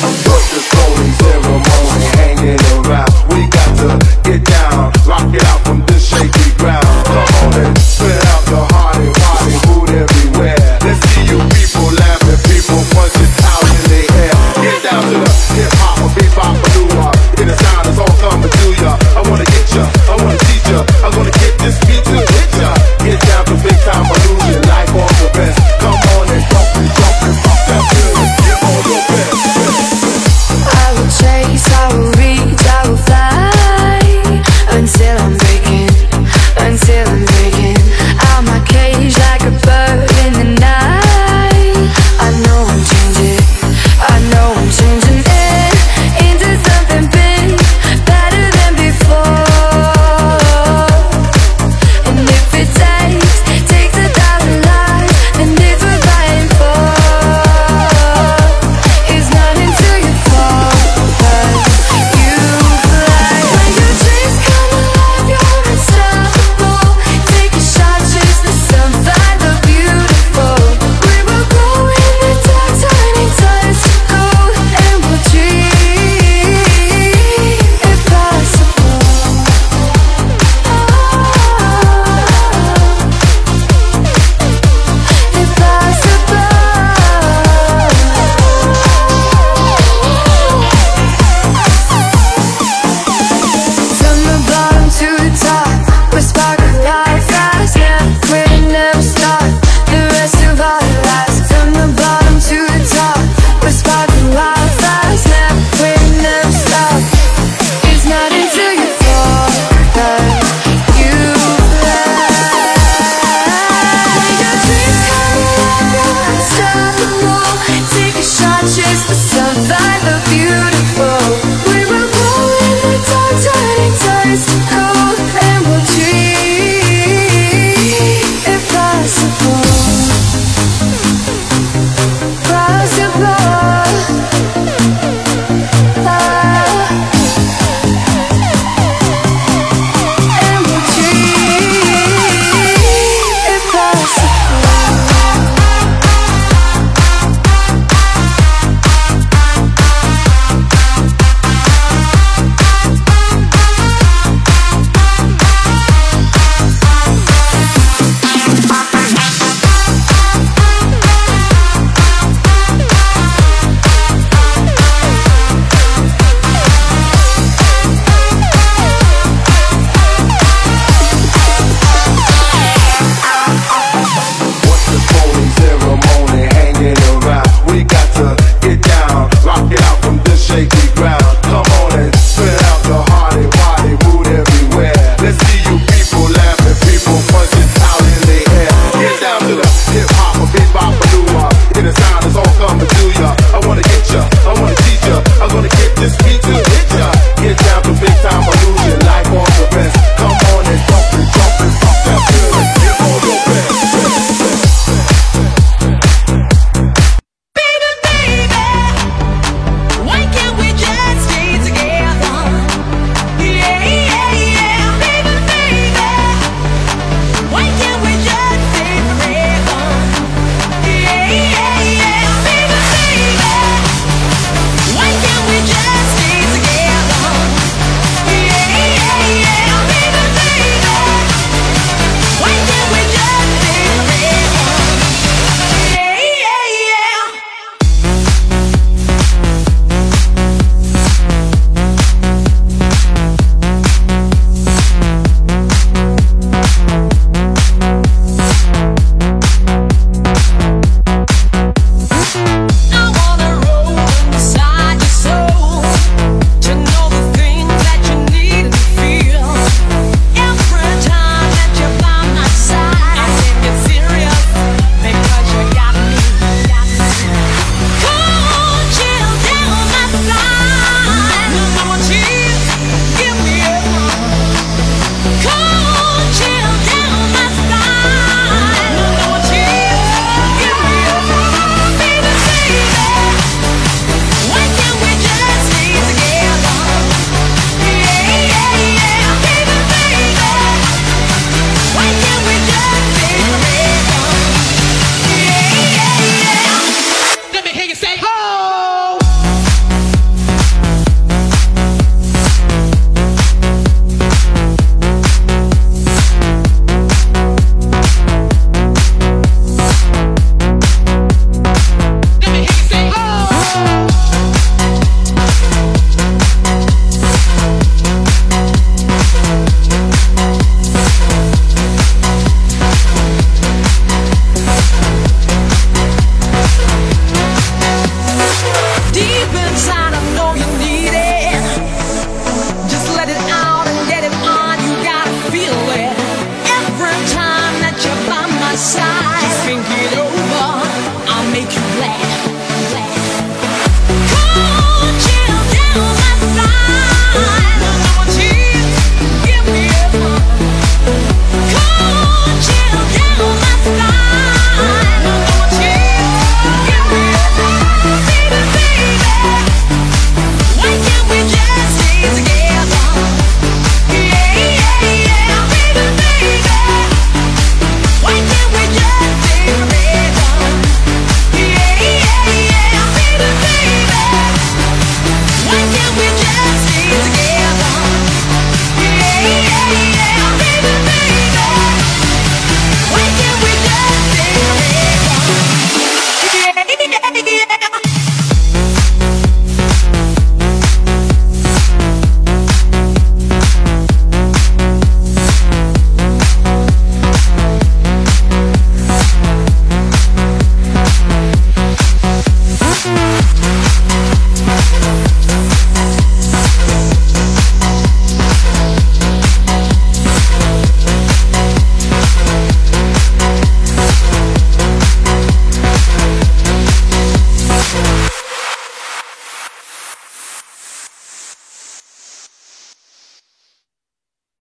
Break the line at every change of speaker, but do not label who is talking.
Just a stolen ceremony hanging